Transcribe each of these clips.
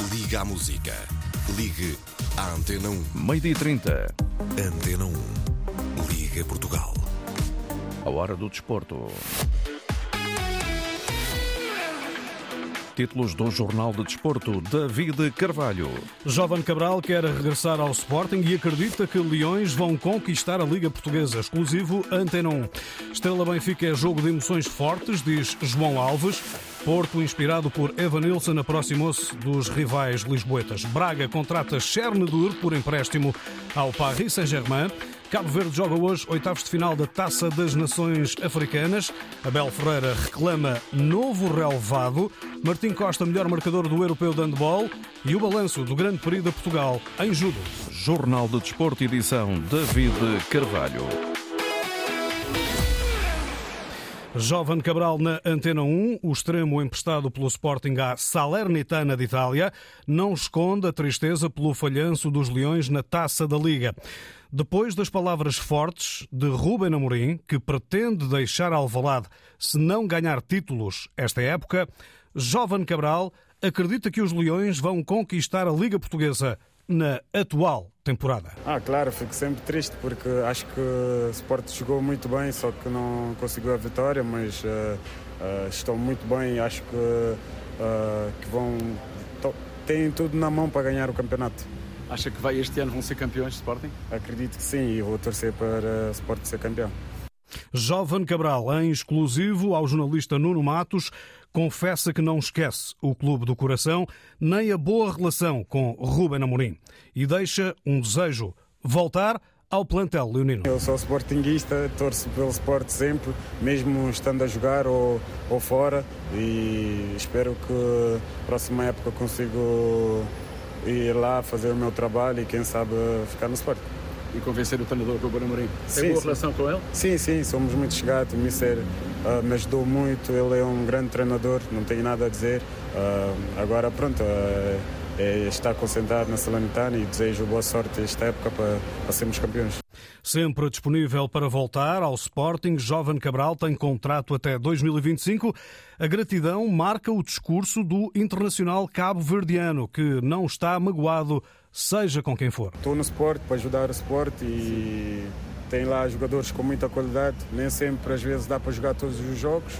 Liga à música. Ligue à Antena 1. Meio-dia 30. Antena 1. Liga Portugal. A hora do desporto. Títulos do Jornal de Desporto, David Carvalho. Jovem Cabral quer regressar ao Sporting e acredita que Leões vão conquistar a Liga Portuguesa, exclusivo Antena 1. Estrela Benfica é jogo de emoções fortes, diz João Alves. Porto, inspirado por Evanilson, aproximou-se dos rivais lisboetas. Braga contrata Chernedur por empréstimo ao Paris Saint-Germain. Cabo Verde joga hoje oitavos de final da Taça das Nações Africanas. Abel Ferreira reclama novo relevado. Martim Costa, melhor marcador do Europeu de Handball. E o balanço do Grande Prix de Portugal em judo. Jornal de Desporto, edição David Carvalho. Jovem Cabral na Antena 1, o extremo emprestado pelo Sporting à Salernitana de Itália, não esconde a tristeza pelo falhanço dos Leões na Taça da Liga. Depois das palavras fortes de Ruben Amorim, que pretende deixar Alvalade se não ganhar títulos esta época, Jovem Cabral acredita que os Leões vão conquistar a Liga Portuguesa na atual temporada. Ah, claro, fico sempre triste porque acho que o Sport jogou muito bem, só que não conseguiu a vitória, mas uh, uh, estão muito bem, acho que, uh, que vão têm tudo na mão para ganhar o campeonato. Acha que vai este ano vão ser campeões de Sporting? Acredito que sim e vou torcer para o Sporting ser campeão. Jovem Cabral, em exclusivo ao jornalista Nuno Matos, confessa que não esquece o Clube do Coração nem a boa relação com Ruben Amorim e deixa um desejo voltar ao plantel leonino. Eu sou sportinguista, torço pelo Sport sempre, mesmo estando a jogar ou, ou fora e espero que próxima época consigo ir lá fazer o meu trabalho e quem sabe ficar no Sport e convencer o treinador Ruben Amorim. Tem sim, boa sim. relação com ele? Sim, sim, somos muito chegados. O Mister uh, me ajudou muito, ele é um grande treinador, não tenho nada a dizer. Uh, agora, pronto, uh, é estar concentrado na Salernitana e desejo boa sorte esta época para, para sermos campeões. Sempre disponível para voltar ao Sporting, Jovem Cabral tem contrato até 2025. A gratidão marca o discurso do internacional cabo-verdiano, que não está magoado seja com quem for. Estou no esporte para ajudar o esporte e tem lá jogadores com muita qualidade. Nem sempre, às vezes, dá para jogar todos os jogos,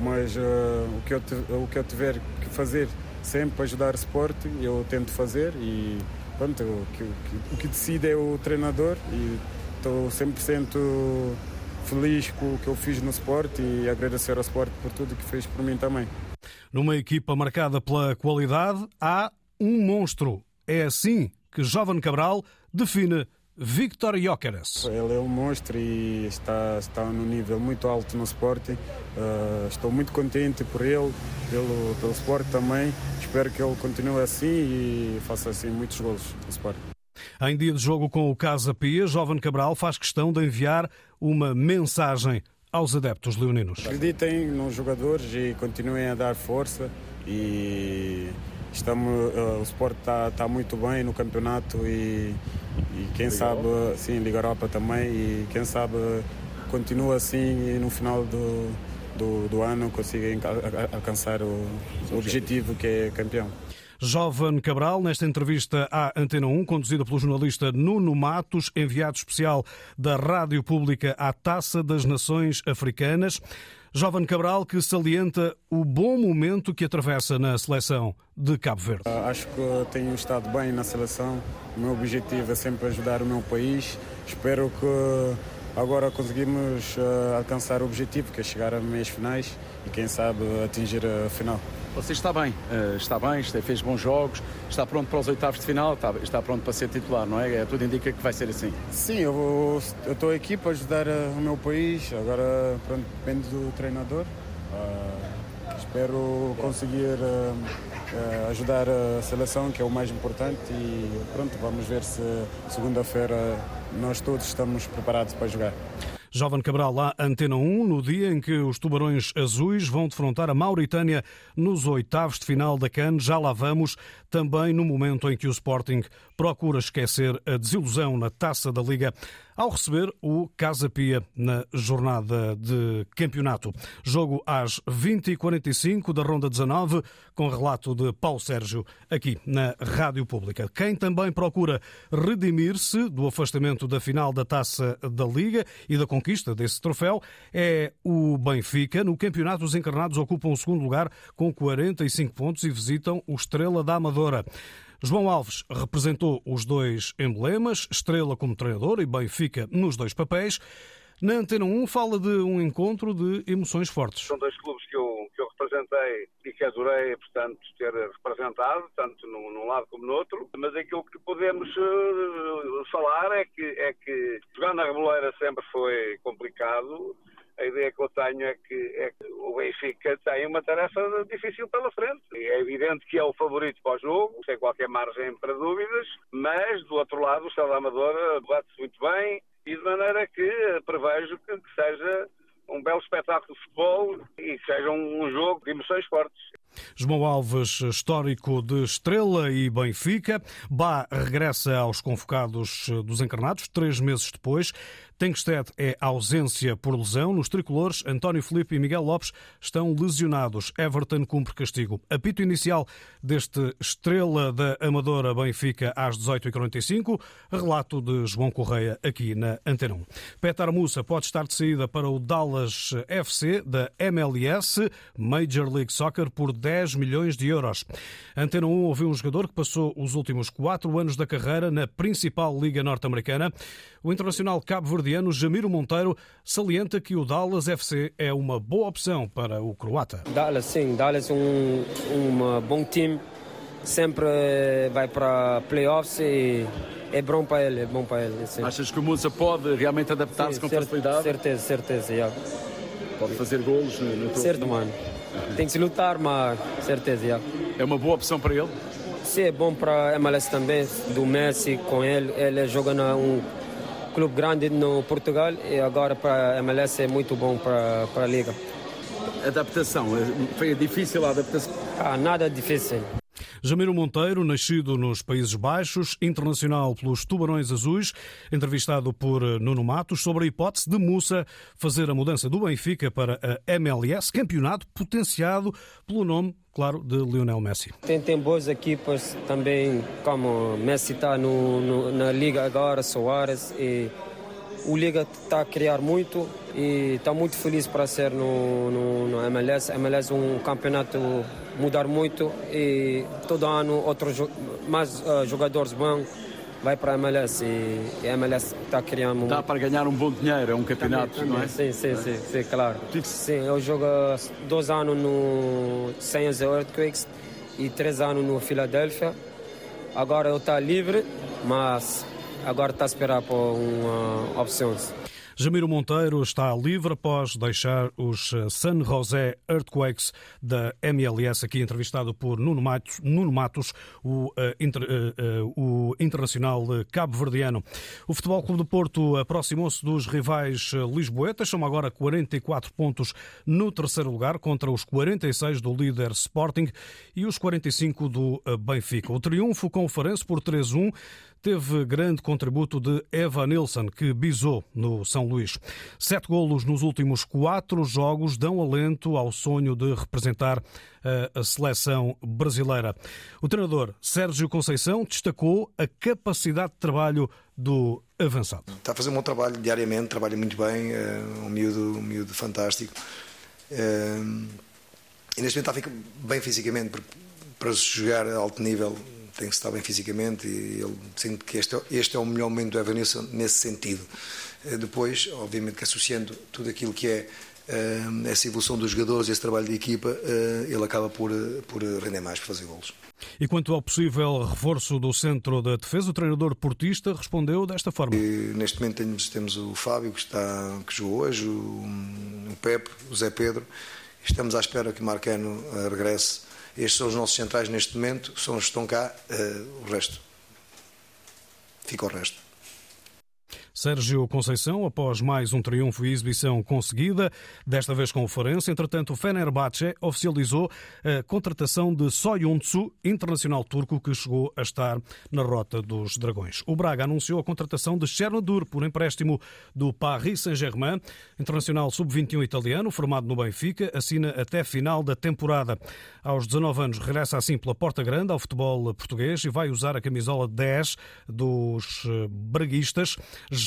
mas uh, o, que eu, o que eu tiver que fazer sempre ajudar o esporte, eu tento fazer e pronto, o que, o que decide é o treinador e estou 100% feliz com o que eu fiz no esporte e agradecer ao esporte por tudo que fez por mim também. Numa equipa marcada pela qualidade, há um monstro. É assim que Jovem Cabral define Victor Jóqueres. Ele é um monstro e está, está num nível muito alto no esporte. Uh, estou muito contente por ele, pelo, pelo esporte também. Espero que ele continue assim e faça assim muitos gols no esporte. Em dia de jogo com o Casa Pia, Jovem Cabral faz questão de enviar uma mensagem aos adeptos leoninos. Acreditem nos jogadores e continuem a dar força e Estamos, uh, o Sport está tá muito bem no campeonato e, e quem Liga sabe, Europa. sim, Liga Europa também, e quem sabe continua assim e no final do, do, do ano consiga alcançar o, o objetivo que é campeão. Jovem Cabral, nesta entrevista à Antena 1, conduzida pelo jornalista Nuno Matos, enviado especial da Rádio Pública à Taça das Nações Africanas. Jovem Cabral que salienta o bom momento que atravessa na seleção de Cabo Verde. Ah, acho que tenho estado bem na seleção. O meu objetivo é sempre ajudar o meu país. Espero que agora conseguimos ah, alcançar o objetivo, que é chegar a meias finais e quem sabe atingir a final. Você está bem, eh, está bem, fez bons jogos, está pronto para os oitavos de final, está, pronto para ser titular, não é? é? Tudo indica que vai ser assim. Sim, eu, estou aqui para ajudar eh, o meu país, agora pronto, depende do treinador. Uh, espero conseguir uh, ajudar a seleção, que é o mais importante, e pronto, vamos ver se segunda-feira nós todos estamos preparados para jogar. Jovem Cabral lá, Antena 1, no dia em que os Tubarões Azuis vão defrontar a Mauritânia nos oitavos de final da CAN. Já lá vamos, também no momento em que o Sporting procura esquecer a desilusão na taça da Liga ao receber o Casa Pia na jornada de campeonato. Jogo às 20h45 da Ronda 19, com relato de Paulo Sérgio, aqui na Rádio Pública. Quem também procura redimir-se do afastamento da final da Taça da Liga e da conquista desse troféu é o Benfica. No campeonato, os encarnados ocupam o segundo lugar com 45 pontos e visitam o Estrela da Amadora. João Alves representou os dois emblemas, Estrela como treinador e Benfica nos dois papéis. Na Antena 1 fala de um encontro de emoções fortes. São dois clubes que eu, que eu representei e que adorei, portanto, ter representado, tanto num, num lado como no outro. Mas aquilo que podemos uh, falar é que, é que jogar na Reboleira sempre foi complicado a ideia que eu tenho é que, é que, o Benfica tem uma tarefa difícil pela frente. É evidente que é o favorito para o jogo, sem qualquer margem para dúvidas, mas do outro lado o Estado Amadora bate-se muito bem e de maneira que prevejo que, que seja um belo espetáculo de futebol e que seja um, jogo de emoções fortes. João Alves, histórico de Estrela e Benfica. Bá regressa aos convocados dos encarnados três meses depois. Tenkstedt é ausência por lesão. Nos tricolores, António Felipe e Miguel Lopes estão lesionados. Everton cumpre castigo. Apito inicial deste Estrela da Amadora Benfica às 18h45. Relato de João Correia aqui na Antena 1. Petar Musa pode estar de saída para o Dallas FC da MLS Major League Soccer por 10 milhões de euros. Antena 1 ouviu um jogador que passou os últimos quatro anos da carreira na principal liga norte-americana. O internacional cabo-verdiano Jamiro Monteiro salienta que o Dallas FC é uma boa opção para o croata. Dallas, sim, Dallas é um, um bom time, sempre vai para playoffs e é bom para ele, é bom para ele. Sim. Achas que o Musa pode realmente adaptar-se com facilidade? Certeza, certeza, yeah. Pode fazer golos no, no Certo, mano. Tem que se lutar, mas certeza, yeah. É uma boa opção para ele? Sim, é bom para a MLS também, do Messi com ele. Ele joga um clube grande no Portugal e agora para a MLS é muito bom para, para a Liga. Adaptação, foi difícil a adaptação? Ah, nada difícil. Jamiro Monteiro, nascido nos Países Baixos, internacional pelos Tubarões Azuis, entrevistado por Nuno Matos sobre a hipótese de Mussa fazer a mudança do Benfica para a MLS, campeonato potenciado pelo nome claro, de Lionel Messi. Tem, tem boas equipas também, como Messi está no, no, na Liga agora, Soares, e o Liga está a criar muito e está muito feliz para ser no, no, no MLS. MLS é um campeonato mudar muito e todo ano outros mais uh, jogadores vão vai para a MLS e a MLS está criando... Dá para ganhar um bom dinheiro, é um campeonato, também, também. não é? Sim, sim, sim, sim, claro. Sim, eu jogo dois anos no San Jose Earthquakes e três anos no Philadelphia. Agora eu estou livre, mas agora está a esperar por uma opções. Jamiro Monteiro está livre após deixar os eh, San José Earthquakes da MLS, aqui entrevistado por Nuno Matos, Nuno Matos o, uh, inter, uh, uh, o internacional cabo-verdiano. O Futebol Clube do Porto aproximou-se dos rivais lisboetas, são agora 44 pontos no terceiro lugar, contra os 46 do líder Sporting e os 45 do Benfica. O triunfo com o Farense por 3-1 teve grande contributo de Eva Nilsson, que bisou no São Luís. Sete golos nos últimos quatro jogos dão alento ao sonho de representar a seleção brasileira. O treinador Sérgio Conceição destacou a capacidade de trabalho do avançado. Está a fazer um bom trabalho diariamente, trabalha muito bem, é um miúdo, um miúdo fantástico. É, e neste momento está bem fisicamente, porque para jogar a alto nível tem que estar bem fisicamente e ele sente que este, este é o melhor momento do Evanilson nesse sentido. Eh, depois, obviamente que associando tudo aquilo que é uh, essa evolução dos jogadores, esse trabalho de equipa, uh, ele acaba por, por render mais, por fazer golos. E quanto ao possível reforço do centro da defesa, o treinador portista respondeu desta forma. E, neste momento temos, temos, o Fábio, que, está, que jogou hoje, o, o Pepe, o Zé Pedro. Estamos à espera que o Marcano regresse estes são os nossos centrais neste momento, são os que estão cá, uh, o resto. Fica o resto. Sérgio Conceição, após mais um triunfo e exibição conseguida, desta vez com o Forense. Entretanto, o Fenerbahçe oficializou a contratação de Soyuncu, internacional turco que chegou a estar na rota dos Dragões. O Braga anunciou a contratação de Chernobyl por empréstimo do Paris Saint-Germain, internacional sub-21 italiano, formado no Benfica, assina até final da temporada. Aos 19 anos, regressa assim pela porta grande ao futebol português e vai usar a camisola 10 dos eh, braguistas.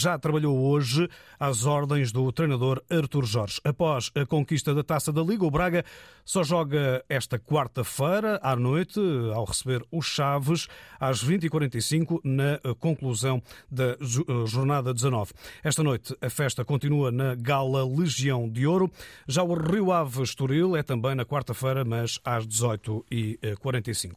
Já trabalhou hoje às ordens do treinador Artur Jorge. Após a conquista da Taça da Liga, o Braga só joga esta quarta-feira à noite, ao receber os Chaves, às 20h45, na conclusão da eh, jornada 19. Esta noite a festa continua na Gala Legião de Ouro. Já o Rio Ave Estoril é também na quarta-feira, mas às 18h45.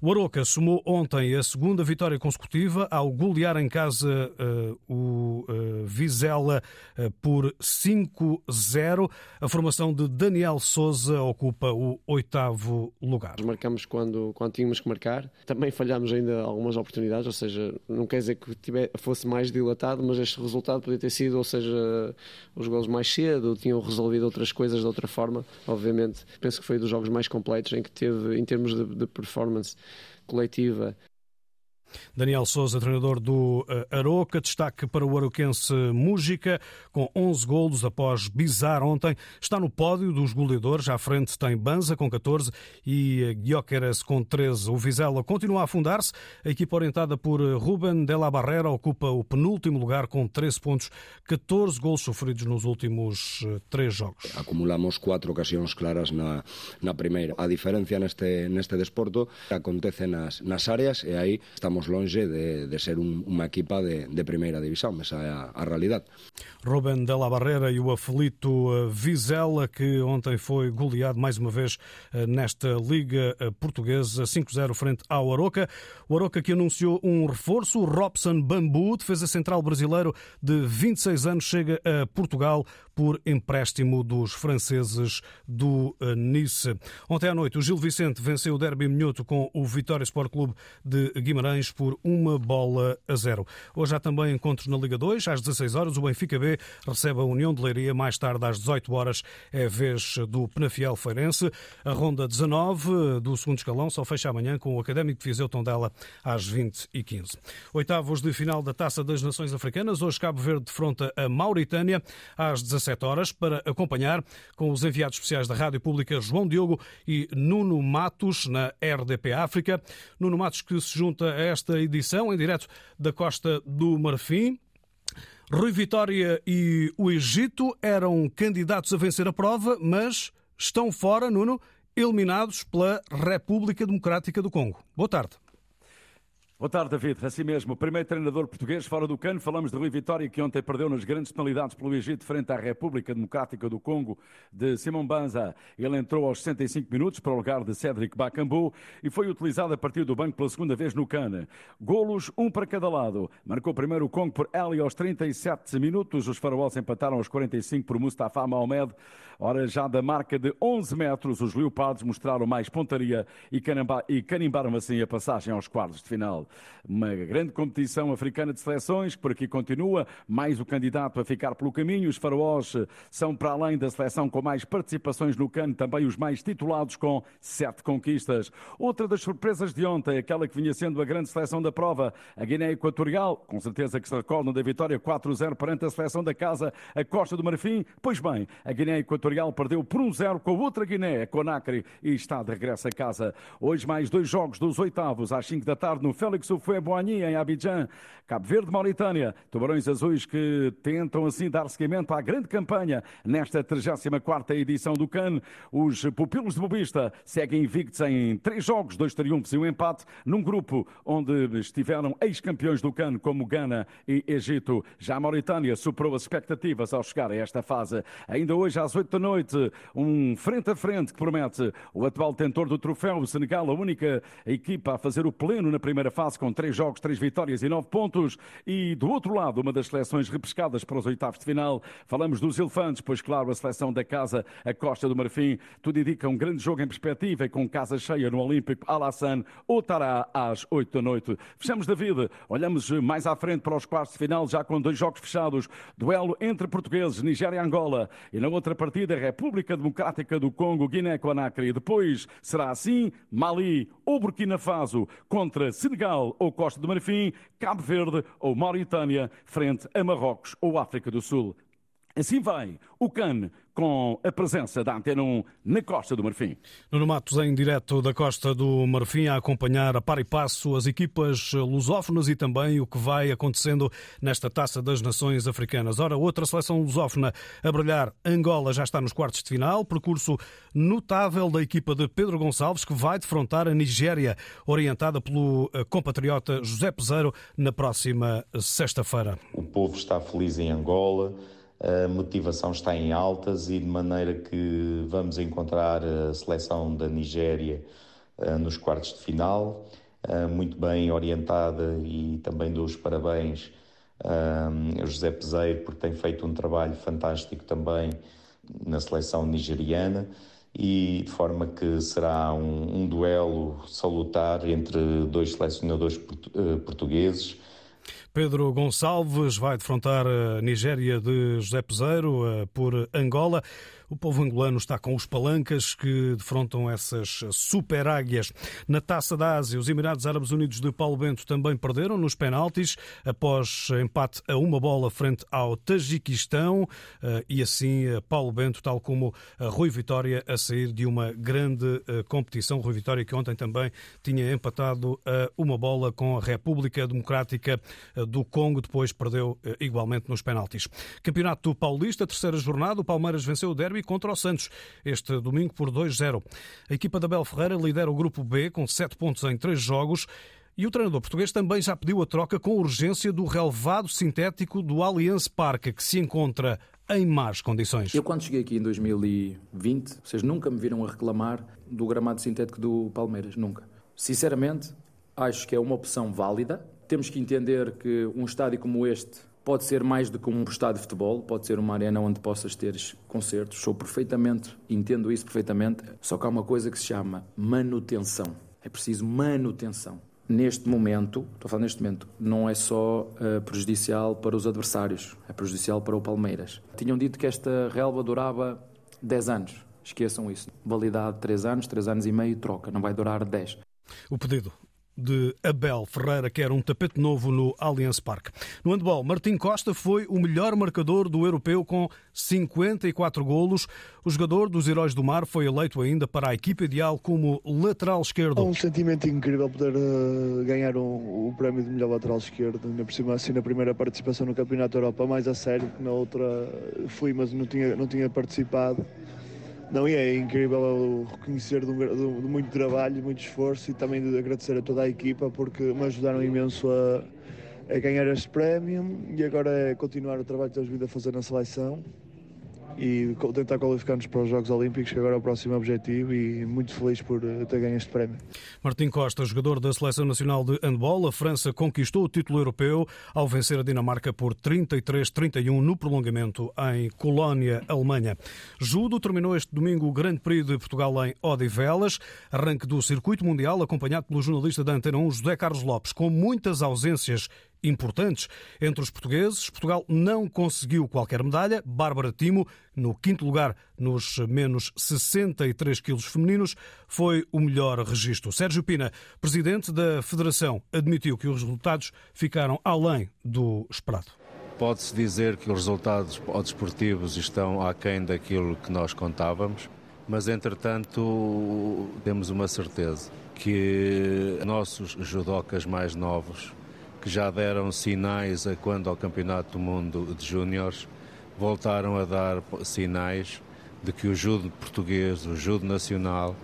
O Aroca somou ontem a segunda vitória consecutiva ao golear em casa uh, o uh, Vizela uh, por 5-0. A formação de Daniel Souza ocupa o oitavo lugar. Marcamos quando, quando tínhamos que marcar. Também falhámos ainda algumas oportunidades, ou seja, não quer dizer que tiver, fosse mais dilatado, mas este resultado podia ter sido, ou seja, os gols mais cedo, tinham resolvido outras coisas de outra forma. Obviamente, penso que foi dos jogos mais completos em que teve, em termos de, de performance coletiva Daniel Souza, treinador do eh, Aroca, destaque para o aroquense Mújica, com 11 golos após Bizar ontem. Está no pódio dos goleadores, à frente tem Banza com 14 e Guioqueras com 13. O Vizela continua a afundar-se. A equipa orientada por eh, Ruben de la Barrera ocupa o penúltimo lugar com 13 pontos, 14 golos sofridos nos últimos eh, três jogos. Acumulamos quatro ocasiões claras na, na primeira. A diferença neste, neste desporto acontece nas, nas áreas e aí estamos estamos longe de, de ser un, unha equipa de, de primeira división, esa é a, a realidade. Ruben de la Barrera e o aflito eh, Vizela, que ontem foi goleado mais uma vez eh, nesta Liga eh, Portuguesa, 5-0 frente ao Aroca. O Aroca que anunciou um reforço, Robson Bambu, defesa central brasileiro de 26 anos, chega a Portugal por empréstimo dos franceses do Nice. Ontem à noite, o Gil Vicente venceu o Derby Minhoto com o Vitória Sport Clube de Guimarães por uma bola a zero. Hoje há também encontros na Liga 2, às 16 horas, o Benfica B recebe a União de Leiria, mais tarde às 18 horas é vez do Penafiel Feirense. A ronda 19 do segundo escalão só fecha amanhã com o Académico de Viseu Tondela às 20 e 15. Oitavos de final da Taça das Nações Africanas, hoje Cabo Verde defronta a Mauritânia às 17 17 horas para acompanhar com os enviados especiais da Rádio Pública João Diogo e Nuno Matos na RDP África. Nuno Matos que se junta a esta edição em direto da Costa do Marfim. Rui Vitória e o Egito eram candidatos a vencer a prova, mas estão fora, Nuno, eliminados pela República Democrática do Congo. Boa tarde. Boa tarde, David. Assim mesmo, primeiro treinador português fora do cano. Falamos de Rui Vitória, que ontem perdeu nas grandes penalidades pelo Egito frente à República Democrática do Congo de Simão Banza. Ele entrou aos 65 minutos para o lugar de Cédric Bacambu e foi utilizado a partir do banco pela segunda vez no cano. Golos, um para cada lado. Marcou primeiro o Congo por Eli aos 37 minutos. Os faraós empataram aos 45 por Mustafa Mohamed. Ora, já da marca de 11 metros, os Leopardos mostraram mais pontaria e canimbaram assim a passagem aos quartos de final. Uma grande competição africana de seleções, que por aqui continua, mais o candidato a ficar pelo caminho. Os faraós são, para além da seleção com mais participações no cano, também os mais titulados com sete conquistas. Outra das surpresas de ontem, aquela que vinha sendo a grande seleção da prova, a Guiné Equatorial, com certeza que se recordam da vitória 4-0 perante a seleção da casa, a Costa do Marfim. Pois bem, a Guiné Equatorial perdeu por 1-0 com a outra Guiné, Conacre, e está de regresso a casa. Hoje mais dois jogos dos oitavos, às 5 da tarde, no Félix Houphouët-Boigny, em Abidjan, Cabo Verde, Mauritânia. Tubarões Azuis que tentam assim dar seguimento à grande campanha nesta 34ª edição do CAN. Os pupilos de Bobista seguem invictos em três jogos, dois triunfos e um empate, num grupo onde estiveram ex-campeões do CAN, como Gana e Egito. Já a Mauritânia superou as expectativas ao chegar a esta fase. Ainda hoje, às 8 da esta noite um frente a frente que promete o atual tentor do troféu, o Senegal, a única equipa a fazer o pleno na primeira fase com três jogos, três vitórias e nove pontos. E do outro lado, uma das seleções repescadas para os oitavos de final. Falamos dos elefantes, pois claro, a seleção da casa, a Costa do Marfim, tudo indica um grande jogo em perspectiva e com casa cheia no Olímpico Alassane, Outará às oito da noite. Fechamos, David, olhamos mais à frente para os quartos de final, já com dois jogos fechados. Duelo entre portugueses, Nigéria e Angola. E na outra partida, República Democrática do Congo, Guiné-Conakry. Depois será assim, Mali ou Burkina Faso contra Senegal ou Costa do Marfim, Cabo Verde ou Mauritânia frente a Marrocos ou África do Sul. Assim vai o CAN com a presença da Antena 1 na Costa do Marfim. Nuno Matos, em direto da Costa do Marfim, a acompanhar a par e passo as equipas lusófonas e também o que vai acontecendo nesta Taça das Nações Africanas. Ora, outra seleção lusófona a brilhar, Angola já está nos quartos de final, percurso notável da equipa de Pedro Gonçalves, que vai defrontar a Nigéria, orientada pelo eh, compatriota José Peseiro, na próxima sexta-feira. O povo está feliz em Angola a motivação está em altas e de maneira que vamos encontrar a seleção da Nigéria eh, nos quartos de final, eh, muito bem orientada e também dou os parabéns eh, a José Peseiro porque tem feito um trabalho fantástico também na seleção nigeriana. E de forma que será um, um duelo salutar entre dois selecionadores portugueses Pedro Gonçalves vai defrontar a Nigéria de José Peseiro eh, por Angola. O povo angolano está com os palancas que defrontam essas super águias. Na Taça da Ásia, os Emirados Árabes Unidos de Paulo Bento também perderam nos penaltis após empate a uma bola frente ao Tajiquistão eh, e assim eh, Paulo Bento, tal como Rui Vitória, a sair de uma grande eh, competição. Rui Vitória que ontem também tinha empatado a uma bola com a República Democrática do Congo, depois perdeu igualmente nos penaltis. Campeonato Paulista, terceira jornada, o Palmeiras venceu o derby derby contra o Santos este domingo por 2-0. A equipa da Bel Ferreira lidera o grupo B com 7 pontos em 3 jogos. E o treinador português também já pediu a troca com urgência do relevado sintético do Allianz Parque, que se encontra em más condições. Eu, quando cheguei aqui em 2020, vocês nunca me viram a reclamar do gramado sintético do Palmeiras, nunca. Sinceramente, acho que é uma opção válida. Temos que entender que um estádio como este Pode ser mais do que um estádio de futebol, pode ser uma arena onde possas ter concertos. Sou perfeitamente, entendo isso perfeitamente. Só que há uma coisa que se chama manutenção. É preciso manutenção. Neste momento, estou a falar neste momento, não é só uh, prejudicial para os adversários, é prejudicial para o Palmeiras. Tinham dito que esta relva durava 10 anos. Esqueçam isso. Validade 3 anos, 3 anos e meio, troca. Não vai durar 10. O pedido de Abel Ferreira quer um tapete novo no Allianz Parque. No handball, Martim Costa foi o melhor marcador do europeu com 54 golos. O jogador dos Heróis do Mar foi eleito ainda para a equipa ideal como lateral esquerdo. É um sentimento incrível poder uh, ganhar um, o prémio de melhor lateral esquerdo, ainda por cima assim na primeira participação no Campeonato da Europa, mais a sério, na outra fui, mas não tinha, não tinha participado. Não, e é incrível reconhecer de, um, de, muito trabalho, de muito esforço e também de agradecer a toda a equipa porque me ajudaram imenso a, a ganhar este prémio e agora é continuar o trabalho que temos vindo a fazer na seleção e tentar qualificar-nos para os Jogos Olímpicos, que agora é o próximo objetivo e muito feliz por eh, ter ganho este prémio. Martim Costa, jogador da Seleção Nacional de Handball, a França conquistou o título europeu ao vencer a Dinamarca por 33-31 no prolongamento em Colónia, Alemanha. Judo terminou este domingo o Grande Prix de Portugal em Odivelas, arranque do circuito mundial acompanhado pelo jornalista da Antena 1, José Carlos Lopes, com muitas ausências importantes. Entre os portugueses, Portugal não conseguiu qualquer medalha. Bárbara Timo, no quinto lugar nos menos 63 quilos femininos, foi o melhor registro. Sérgio Pina, presidente da Federação, admitiu que os resultados ficaram além do esperado. Pode-se dizer que os resultados desportivos estão aquém daquilo que nós contávamos, mas entretanto temos uma certeza que nossos judocas mais novos que já deram sinais a quando ao Campeonato do Mundo de Júniores voltaram a dar sinais de que o judo português, o judo nacional,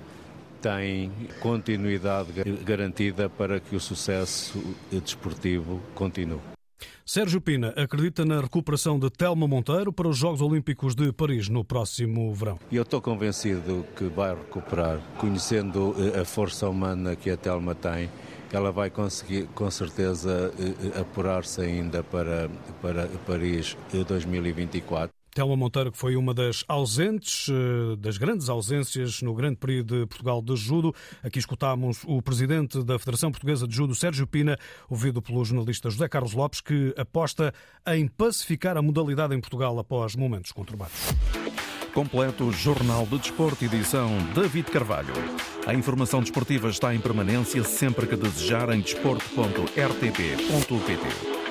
tem continuidade garantida para que o sucesso desportivo continue. Sérgio Pina acredita na recuperação de Telma Monteiro para os Jogos Olímpicos de Paris no próximo verão. Eu estou convencido que vai recuperar, conhecendo eh, a força humana que a Telma tem ela vai conseguir com certeza eh, apurar-se ainda para, para Paris 2024. Telma Monteiro, que foi uma das ausentes, eh, das grandes ausências no Grande Período de Portugal de Judo. Aqui escutámos o presidente da Federação Portuguesa de Judo, Sérgio Pina, ouvido pelo jornalista José Carlos Lopes, que aposta em pacificar a modalidade em Portugal após momentos conturbados. Completo Jornal de Desporto, edição David Carvalho. A informação desportiva está em permanência sempre que desejar em desporto.rtp.pt.